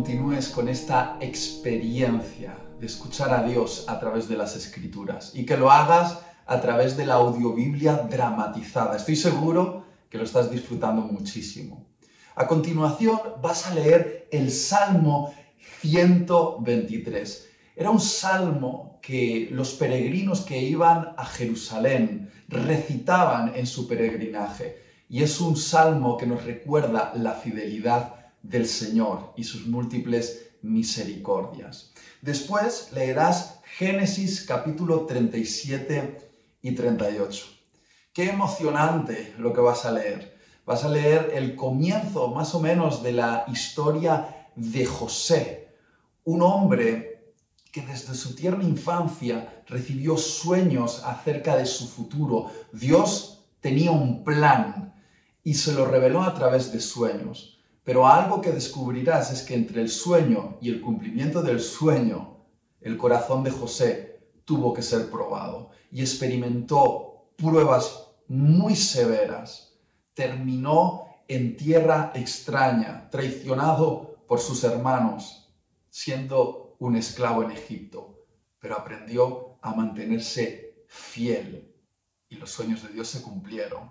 continúes con esta experiencia de escuchar a Dios a través de las escrituras y que lo hagas a través de la audiobiblia dramatizada. Estoy seguro que lo estás disfrutando muchísimo. A continuación vas a leer el Salmo 123. Era un salmo que los peregrinos que iban a Jerusalén recitaban en su peregrinaje. Y es un salmo que nos recuerda la fidelidad del Señor y sus múltiples misericordias. Después leerás Génesis capítulo 37 y 38. Qué emocionante lo que vas a leer. Vas a leer el comienzo más o menos de la historia de José, un hombre que desde su tierna infancia recibió sueños acerca de su futuro. Dios tenía un plan y se lo reveló a través de sueños. Pero algo que descubrirás es que entre el sueño y el cumplimiento del sueño, el corazón de José tuvo que ser probado y experimentó pruebas muy severas. Terminó en tierra extraña, traicionado por sus hermanos, siendo un esclavo en Egipto, pero aprendió a mantenerse fiel y los sueños de Dios se cumplieron.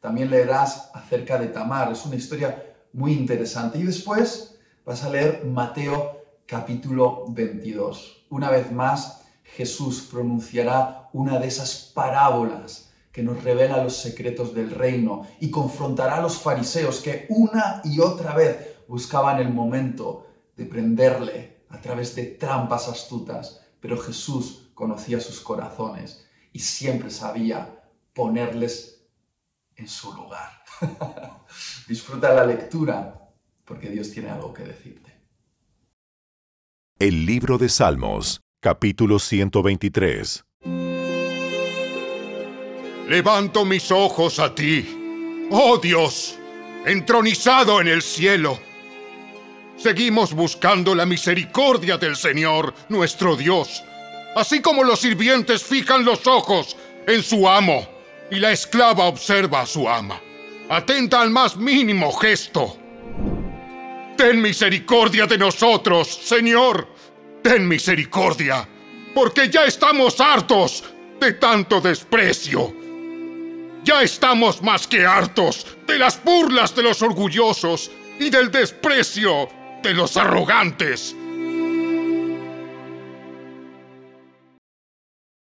También leerás acerca de Tamar, es una historia muy interesante. Y después vas a leer Mateo capítulo 22. Una vez más, Jesús pronunciará una de esas parábolas que nos revela los secretos del reino y confrontará a los fariseos que una y otra vez buscaban el momento de prenderle a través de trampas astutas, pero Jesús conocía sus corazones y siempre sabía ponerles en su lugar. Disfruta la lectura porque Dios tiene algo que decirte. El libro de Salmos, capítulo 123. Levanto mis ojos a ti, oh Dios, entronizado en el cielo. Seguimos buscando la misericordia del Señor, nuestro Dios, así como los sirvientes fijan los ojos en su amo y la esclava observa a su ama atenta al más mínimo gesto. Ten misericordia de nosotros, Señor. Ten misericordia, porque ya estamos hartos de tanto desprecio. Ya estamos más que hartos de las burlas de los orgullosos y del desprecio de los arrogantes.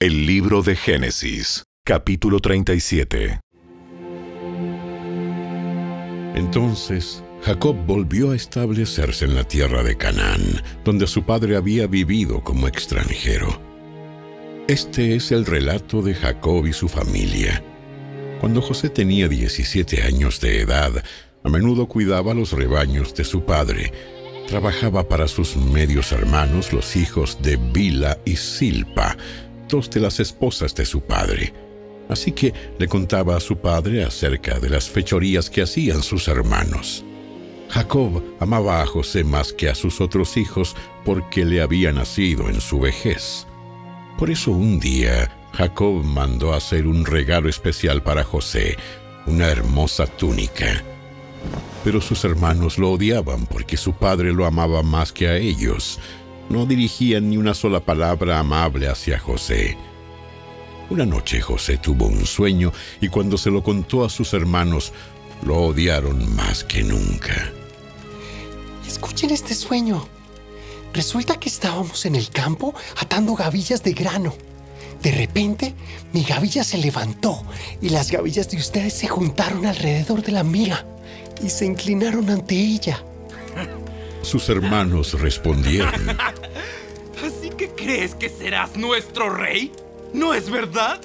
El libro de Génesis, capítulo 37. Entonces Jacob volvió a establecerse en la tierra de Canaán, donde su padre había vivido como extranjero. Este es el relato de Jacob y su familia. Cuando José tenía 17 años de edad, a menudo cuidaba los rebaños de su padre. Trabajaba para sus medios hermanos, los hijos de Bila y Silpa, dos de las esposas de su padre así que le contaba a su padre acerca de las fechorías que hacían sus hermanos. Jacob amaba a José más que a sus otros hijos porque le había nacido en su vejez. Por eso un día Jacob mandó hacer un regalo especial para José, una hermosa túnica. Pero sus hermanos lo odiaban porque su padre lo amaba más que a ellos. No dirigían ni una sola palabra amable hacia José. Una noche José tuvo un sueño y cuando se lo contó a sus hermanos, lo odiaron más que nunca. Escuchen este sueño. Resulta que estábamos en el campo atando gavillas de grano. De repente, mi gavilla se levantó y las gavillas de ustedes se juntaron alrededor de la mía y se inclinaron ante ella. Sus hermanos respondieron. ¿Así que crees que serás nuestro rey? ¿No es verdad?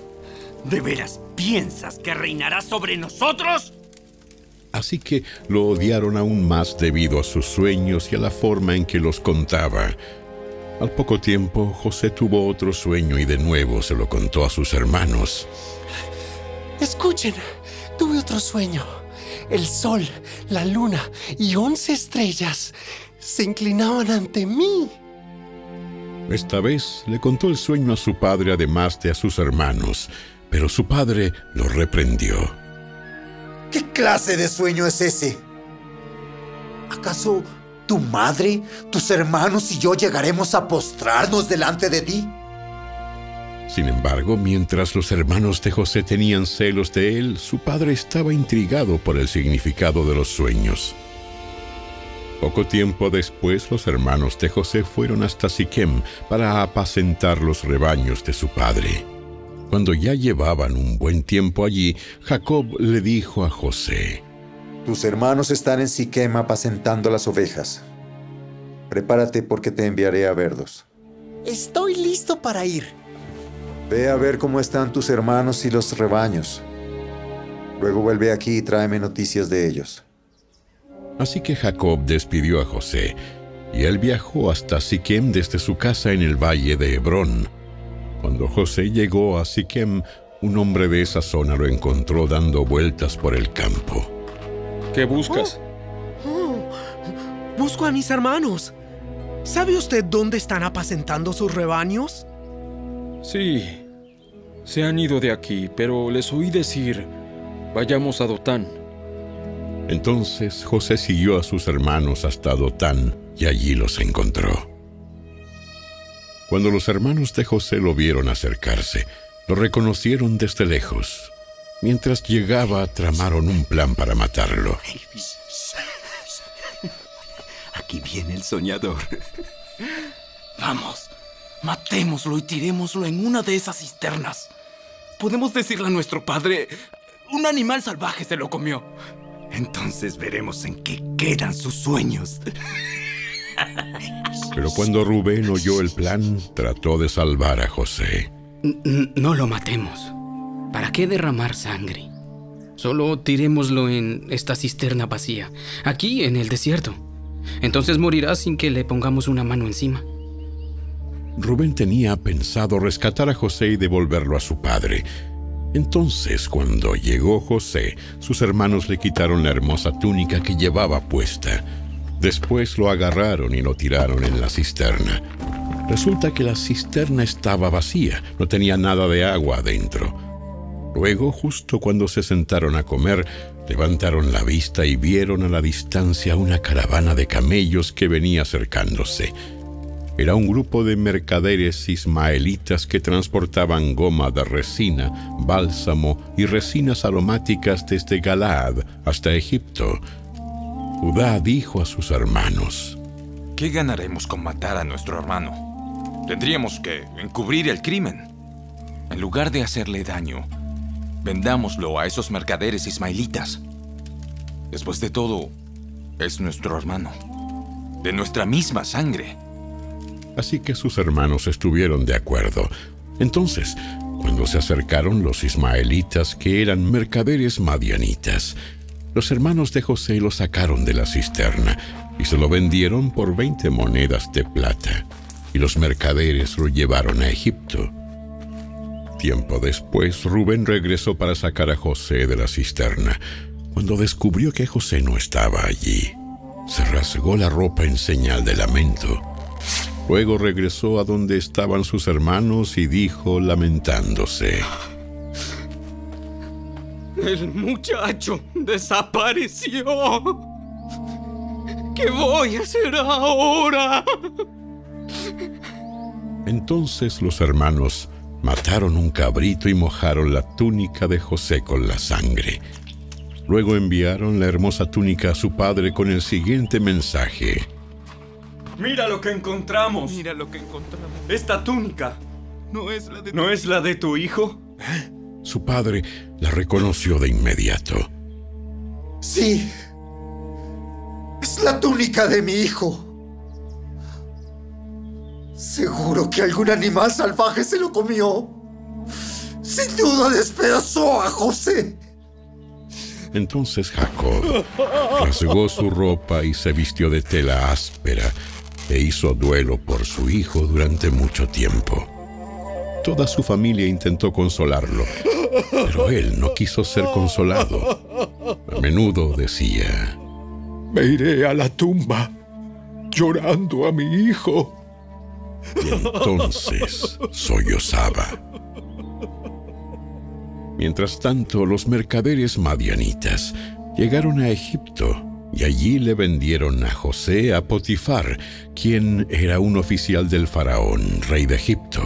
¿De veras piensas que reinará sobre nosotros? Así que lo odiaron aún más debido a sus sueños y a la forma en que los contaba. Al poco tiempo, José tuvo otro sueño y de nuevo se lo contó a sus hermanos. Escuchen, tuve otro sueño. El sol, la luna y once estrellas se inclinaban ante mí. Esta vez le contó el sueño a su padre además de a sus hermanos, pero su padre lo reprendió. ¿Qué clase de sueño es ese? ¿Acaso tu madre, tus hermanos y yo llegaremos a postrarnos delante de ti. Sin embargo, mientras los hermanos de José tenían celos de él, su padre estaba intrigado por el significado de los sueños. Poco tiempo después, los hermanos de José fueron hasta Siquem para apacentar los rebaños de su padre. Cuando ya llevaban un buen tiempo allí, Jacob le dijo a José, Tus hermanos están en Siquem apacentando las ovejas. Prepárate porque te enviaré a verlos. Estoy listo para ir. Ve a ver cómo están tus hermanos y los rebaños. Luego vuelve aquí y tráeme noticias de ellos. Así que Jacob despidió a José, y él viajó hasta Siquem desde su casa en el valle de Hebrón. Cuando José llegó a Siquem, un hombre de esa zona lo encontró dando vueltas por el campo. ¿Qué buscas? Oh, busco a mis hermanos. ¿Sabe usted dónde están apacentando sus rebaños? Sí, se han ido de aquí, pero les oí decir, vayamos a Dotán. Entonces José siguió a sus hermanos hasta Dotán y allí los encontró. Cuando los hermanos de José lo vieron acercarse, lo reconocieron desde lejos. Mientras llegaba, tramaron un plan para matarlo. Aquí viene el soñador. Vamos, matémoslo y tirémoslo en una de esas cisternas. Podemos decirle a nuestro padre, un animal salvaje se lo comió. Entonces veremos en qué quedan sus sueños. Pero cuando Rubén oyó el plan, trató de salvar a José. No lo matemos. ¿Para qué derramar sangre? Solo tirémoslo en esta cisterna vacía, aquí en el desierto. Entonces morirá sin que le pongamos una mano encima. Rubén tenía pensado rescatar a José y devolverlo a su padre. Entonces, cuando llegó José, sus hermanos le quitaron la hermosa túnica que llevaba puesta. Después lo agarraron y lo tiraron en la cisterna. Resulta que la cisterna estaba vacía, no tenía nada de agua adentro. Luego, justo cuando se sentaron a comer, levantaron la vista y vieron a la distancia una caravana de camellos que venía acercándose. Era un grupo de mercaderes ismaelitas que transportaban goma de resina, bálsamo y resinas aromáticas desde Galaad hasta Egipto. Judá dijo a sus hermanos, ¿Qué ganaremos con matar a nuestro hermano? Tendríamos que encubrir el crimen. En lugar de hacerle daño, vendámoslo a esos mercaderes ismaelitas. Después de todo, es nuestro hermano, de nuestra misma sangre. Así que sus hermanos estuvieron de acuerdo. Entonces, cuando se acercaron los ismaelitas, que eran mercaderes madianitas, los hermanos de José lo sacaron de la cisterna y se lo vendieron por 20 monedas de plata, y los mercaderes lo llevaron a Egipto. Tiempo después, Rubén regresó para sacar a José de la cisterna. Cuando descubrió que José no estaba allí, se rasgó la ropa en señal de lamento. Luego regresó a donde estaban sus hermanos y dijo, lamentándose, El muchacho desapareció. ¿Qué voy a hacer ahora? Entonces los hermanos mataron un cabrito y mojaron la túnica de José con la sangre. Luego enviaron la hermosa túnica a su padre con el siguiente mensaje. Mira lo que encontramos. Mira lo que encontramos. Esta túnica. ¿No es la de ¿No es la de tu hijo? Su padre la reconoció de inmediato. Sí. Es la túnica de mi hijo. Seguro que algún animal salvaje se lo comió. Sin duda despedazó a José. Entonces Jacob rasgó su ropa y se vistió de tela áspera e hizo duelo por su hijo durante mucho tiempo. Toda su familia intentó consolarlo, pero él no quiso ser consolado. A menudo decía, Me iré a la tumba llorando a mi hijo. y entonces sollozaba. Mientras tanto, los mercaderes madianitas llegaron a Egipto y allí le vendieron a José a Potifar, quien era un oficial del faraón, rey de Egipto.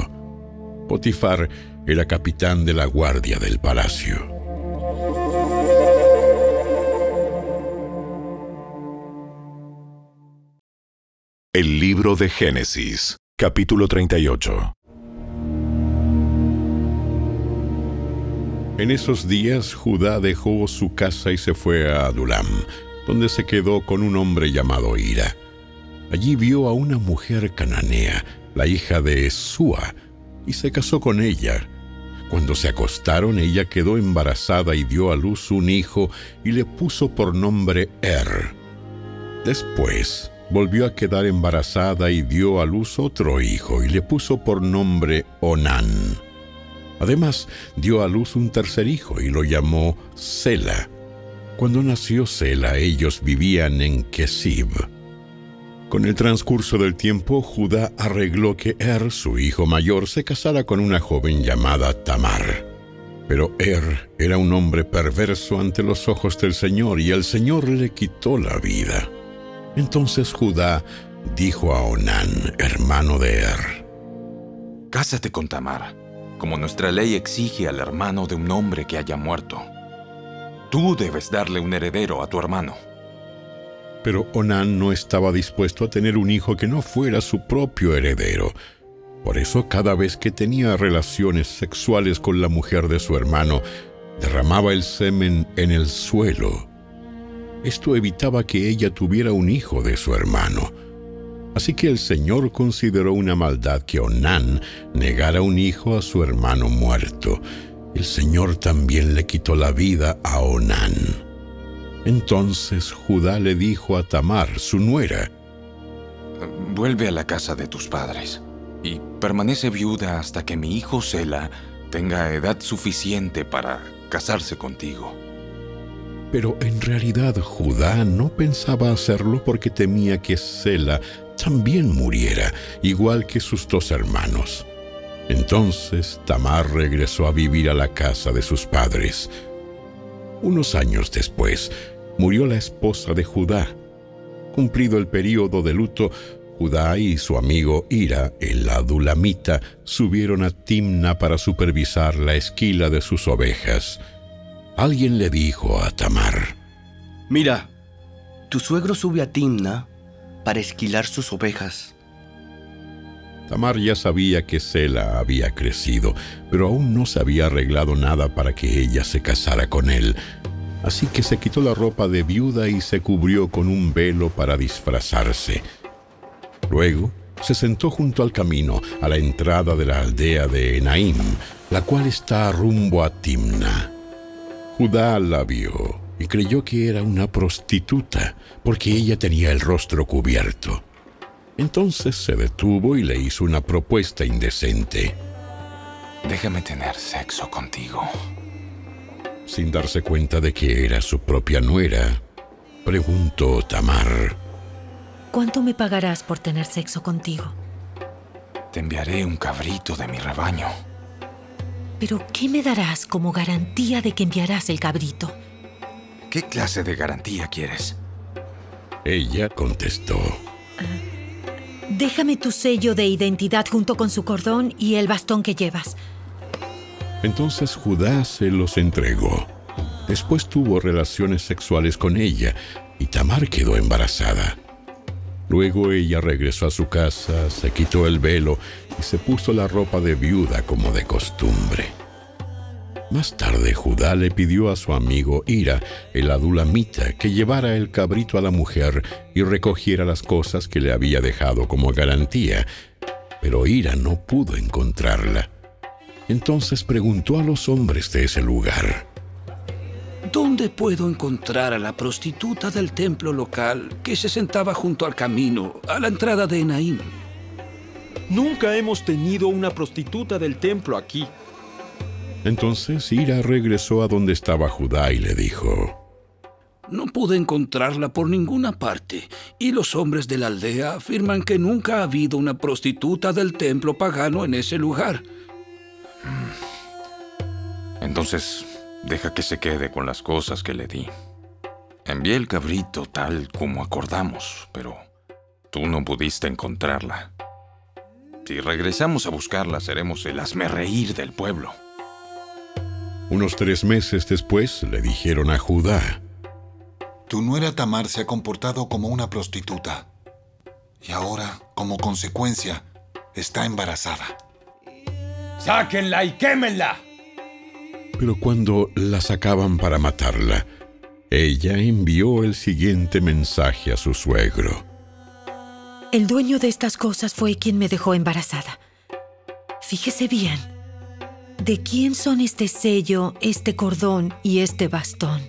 Potifar era capitán de la guardia del palacio. El libro de Génesis, capítulo 38. En esos días Judá dejó su casa y se fue a Adulam, donde se quedó con un hombre llamado Ira. Allí vio a una mujer cananea, la hija de Sua, y se casó con ella. Cuando se acostaron, ella quedó embarazada y dio a luz un hijo y le puso por nombre Er. Después volvió a quedar embarazada y dio a luz otro hijo y le puso por nombre Onán. Además, dio a luz un tercer hijo y lo llamó Sela. Cuando nació Sela, ellos vivían en Kesib. Con el transcurso del tiempo, Judá arregló que Er, su hijo mayor, se casara con una joven llamada Tamar. Pero Er era un hombre perverso ante los ojos del Señor y el Señor le quitó la vida. Entonces Judá dijo a Onán, hermano de Er, Cásate con Tamar, como nuestra ley exige al hermano de un hombre que haya muerto. Tú debes darle un heredero a tu hermano. Pero Onán no estaba dispuesto a tener un hijo que no fuera su propio heredero. Por eso cada vez que tenía relaciones sexuales con la mujer de su hermano, derramaba el semen en el suelo. Esto evitaba que ella tuviera un hijo de su hermano. Así que el Señor consideró una maldad que Onán negara un hijo a su hermano muerto. El Señor también le quitó la vida a Onán. Entonces Judá le dijo a Tamar, su nuera, Vuelve a la casa de tus padres y permanece viuda hasta que mi hijo Sela tenga edad suficiente para casarse contigo. Pero en realidad Judá no pensaba hacerlo porque temía que Sela también muriera, igual que sus dos hermanos. Entonces Tamar regresó a vivir a la casa de sus padres. Unos años después, murió la esposa de Judá. Cumplido el período de luto, Judá y su amigo Ira, el adulamita, subieron a Timna para supervisar la esquila de sus ovejas. Alguien le dijo a Tamar, Mira, tu suegro sube a Timna para esquilar sus ovejas. Tamar ya sabía que Sela había crecido, pero aún no se había arreglado nada para que ella se casara con él. Así que se quitó la ropa de viuda y se cubrió con un velo para disfrazarse. Luego se sentó junto al camino a la entrada de la aldea de Enaim, la cual está rumbo a Timna. Judá la vio y creyó que era una prostituta, porque ella tenía el rostro cubierto. Entonces se detuvo y le hizo una propuesta indecente. Déjame tener sexo contigo. Sin darse cuenta de que era su propia nuera, preguntó Tamar. ¿Cuánto me pagarás por tener sexo contigo? Te enviaré un cabrito de mi rebaño. ¿Pero qué me darás como garantía de que enviarás el cabrito? ¿Qué clase de garantía quieres? Ella contestó. Déjame tu sello de identidad junto con su cordón y el bastón que llevas. Entonces Judá se los entregó. Después tuvo relaciones sexuales con ella y Tamar quedó embarazada. Luego ella regresó a su casa, se quitó el velo y se puso la ropa de viuda como de costumbre. Más tarde Judá le pidió a su amigo Ira, el adulamita, que llevara el cabrito a la mujer y recogiera las cosas que le había dejado como garantía, pero Ira no pudo encontrarla. Entonces preguntó a los hombres de ese lugar. ¿Dónde puedo encontrar a la prostituta del templo local que se sentaba junto al camino, a la entrada de Enaim? Nunca hemos tenido una prostituta del templo aquí. Entonces Ira regresó a donde estaba Judá y le dijo, No pude encontrarla por ninguna parte, y los hombres de la aldea afirman que nunca ha habido una prostituta del templo pagano en ese lugar. Entonces, deja que se quede con las cosas que le di. Envié el cabrito tal como acordamos, pero tú no pudiste encontrarla. Si regresamos a buscarla, seremos el reír del pueblo. Unos tres meses después le dijeron a Judá, Tu nuera Tamar se ha comportado como una prostituta y ahora, como consecuencia, está embarazada. ¡Sáquenla y quémenla! Pero cuando la sacaban para matarla, ella envió el siguiente mensaje a su suegro. El dueño de estas cosas fue quien me dejó embarazada. Fíjese bien. ¿De quién son este sello, este cordón y este bastón?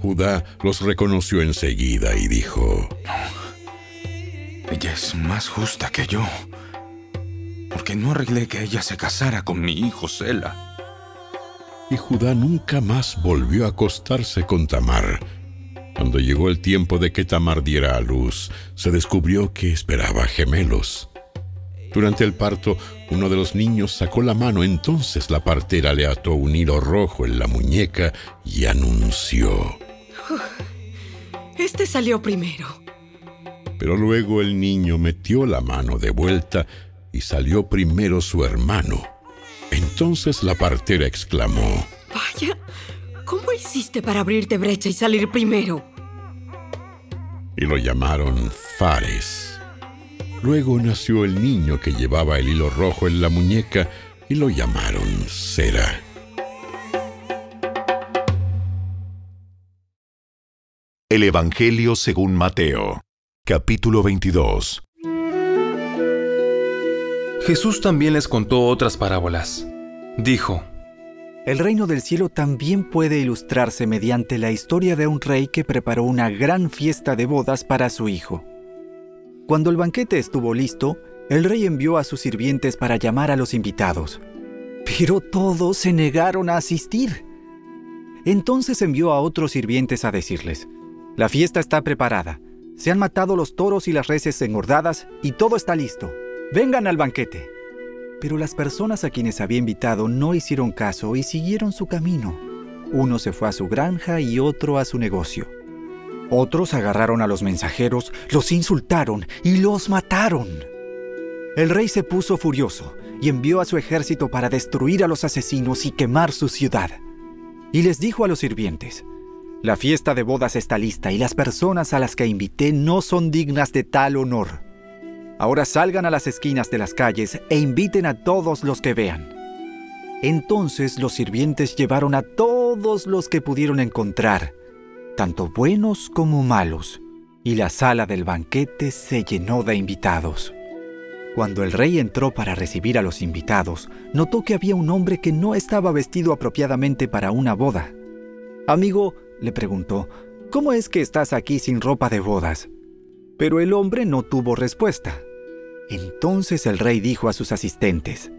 Judá los reconoció enseguida y dijo, Ella es más justa que yo, porque no arreglé que ella se casara con mi hijo Sela y Judá nunca más volvió a acostarse con Tamar. Cuando llegó el tiempo de que Tamar diera a luz, se descubrió que esperaba gemelos. Durante el parto, uno de los niños sacó la mano, entonces la partera le ató un hilo rojo en la muñeca y anunció. Este salió primero. Pero luego el niño metió la mano de vuelta y salió primero su hermano. Entonces la partera exclamó, Vaya, ¿cómo hiciste para abrirte brecha y salir primero? Y lo llamaron Fares. Luego nació el niño que llevaba el hilo rojo en la muñeca y lo llamaron Sera. El Evangelio según Mateo, capítulo 22. Jesús también les contó otras parábolas. Dijo, El reino del cielo también puede ilustrarse mediante la historia de un rey que preparó una gran fiesta de bodas para su hijo. Cuando el banquete estuvo listo, el rey envió a sus sirvientes para llamar a los invitados. Pero todos se negaron a asistir. Entonces envió a otros sirvientes a decirles, La fiesta está preparada, se han matado los toros y las reses engordadas y todo está listo vengan al banquete. Pero las personas a quienes había invitado no hicieron caso y siguieron su camino. Uno se fue a su granja y otro a su negocio. Otros agarraron a los mensajeros, los insultaron y los mataron. El rey se puso furioso y envió a su ejército para destruir a los asesinos y quemar su ciudad. Y les dijo a los sirvientes, la fiesta de bodas está lista y las personas a las que invité no son dignas de tal honor. Ahora salgan a las esquinas de las calles e inviten a todos los que vean. Entonces los sirvientes llevaron a todos los que pudieron encontrar, tanto buenos como malos, y la sala del banquete se llenó de invitados. Cuando el rey entró para recibir a los invitados, notó que había un hombre que no estaba vestido apropiadamente para una boda. Amigo, le preguntó, ¿cómo es que estás aquí sin ropa de bodas? Pero el hombre no tuvo respuesta. Entonces el rey dijo a sus asistentes,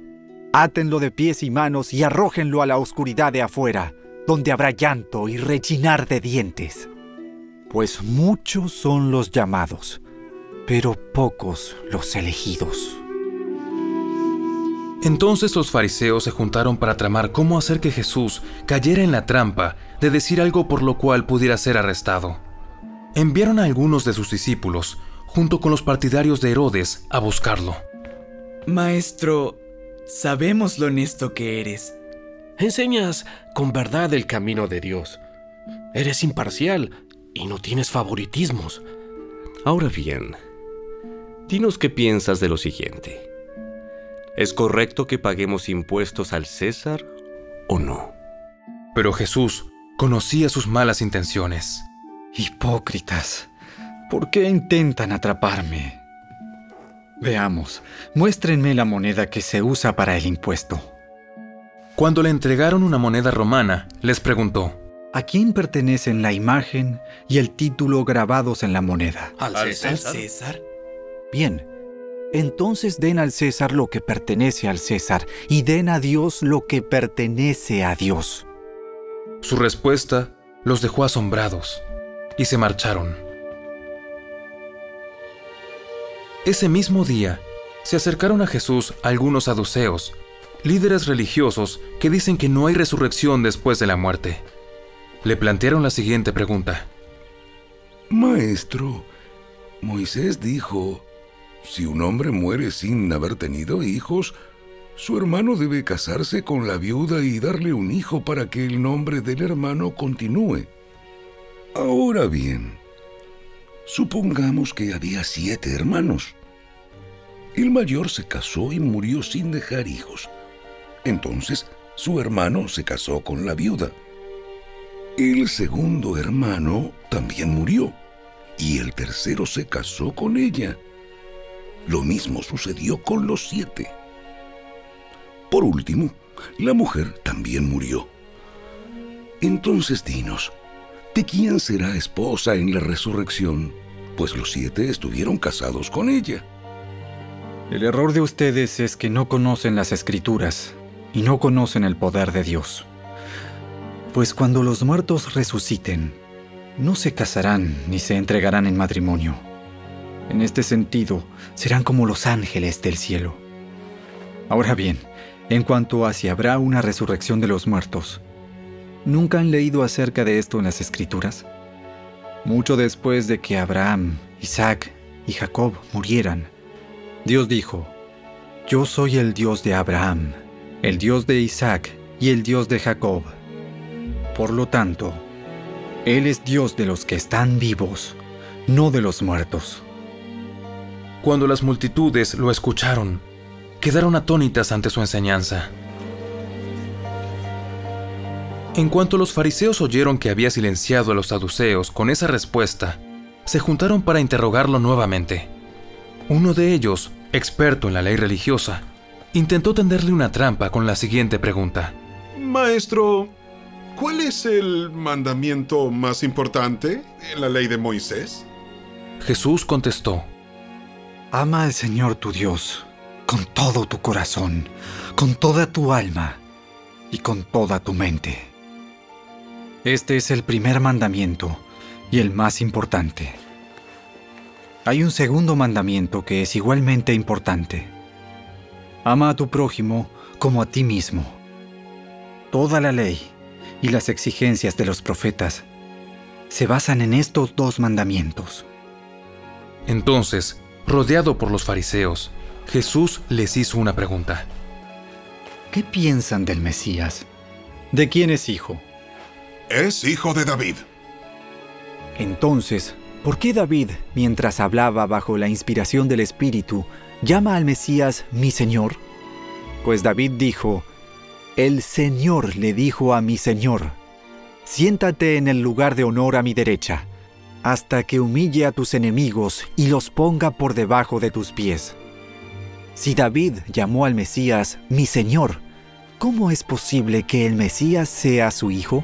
Átenlo de pies y manos y arrójenlo a la oscuridad de afuera, donde habrá llanto y rechinar de dientes. Pues muchos son los llamados, pero pocos los elegidos. Entonces los fariseos se juntaron para tramar cómo hacer que Jesús cayera en la trampa de decir algo por lo cual pudiera ser arrestado. Enviaron a algunos de sus discípulos junto con los partidarios de Herodes, a buscarlo. Maestro, sabemos lo honesto que eres. Enseñas con verdad el camino de Dios. Eres imparcial y no tienes favoritismos. Ahora bien, dinos qué piensas de lo siguiente. ¿Es correcto que paguemos impuestos al César o no? Pero Jesús conocía sus malas intenciones. Hipócritas. ¿Por qué intentan atraparme? Veamos, muéstrenme la moneda que se usa para el impuesto. Cuando le entregaron una moneda romana, les preguntó, ¿A quién pertenecen la imagen y el título grabados en la moneda? ¿Al César? César? Bien, entonces den al César lo que pertenece al César y den a Dios lo que pertenece a Dios. Su respuesta los dejó asombrados y se marcharon. Ese mismo día, se acercaron a Jesús algunos saduceos, líderes religiosos que dicen que no hay resurrección después de la muerte. le plantearon la siguiente pregunta. Maestro, Moisés dijo, si un hombre muere sin haber tenido hijos, su hermano debe casarse con la viuda y darle un hijo para que el nombre del hermano continúe. Ahora bien, supongamos que había siete hermanos. El mayor se casó y murió sin dejar hijos. Entonces, su hermano se casó con la viuda. El segundo hermano también murió y el tercero se casó con ella. Lo mismo sucedió con los siete. Por último, la mujer también murió. Entonces dinos, ¿de quién será esposa en la resurrección? Pues los siete estuvieron casados con ella. El error de ustedes es que no conocen las escrituras y no conocen el poder de Dios. Pues cuando los muertos resuciten, no se casarán ni se entregarán en matrimonio. En este sentido, serán como los ángeles del cielo. Ahora bien, en cuanto a si habrá una resurrección de los muertos, ¿nunca han leído acerca de esto en las escrituras? Mucho después de que Abraham, Isaac y Jacob murieran, Dios dijo, Yo soy el Dios de Abraham, el Dios de Isaac y el Dios de Jacob. Por lo tanto, Él es Dios de los que están vivos, no de los muertos. Cuando las multitudes lo escucharon, quedaron atónitas ante su enseñanza. En cuanto los fariseos oyeron que había silenciado a los saduceos con esa respuesta, se juntaron para interrogarlo nuevamente. Uno de ellos, experto en la ley religiosa, intentó tenderle una trampa con la siguiente pregunta. Maestro, ¿cuál es el mandamiento más importante en la ley de Moisés? Jesús contestó, Ama al Señor tu Dios con todo tu corazón, con toda tu alma y con toda tu mente. Este es el primer mandamiento y el más importante. Hay un segundo mandamiento que es igualmente importante. Ama a tu prójimo como a ti mismo. Toda la ley y las exigencias de los profetas se basan en estos dos mandamientos. Entonces, rodeado por los fariseos, Jesús les hizo una pregunta. ¿Qué piensan del Mesías? ¿De quién es hijo? Es hijo de David. Entonces, ¿por qué David, mientras hablaba bajo la inspiración del Espíritu, llama al Mesías mi Señor? Pues David dijo, El Señor le dijo a mi Señor, siéntate en el lugar de honor a mi derecha, hasta que humille a tus enemigos y los ponga por debajo de tus pies. Si David llamó al Mesías mi Señor, ¿cómo es posible que el Mesías sea su hijo?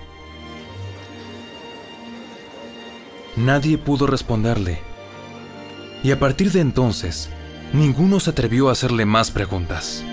Nadie pudo responderle. Y a partir de entonces, ninguno se atrevió a hacerle más preguntas.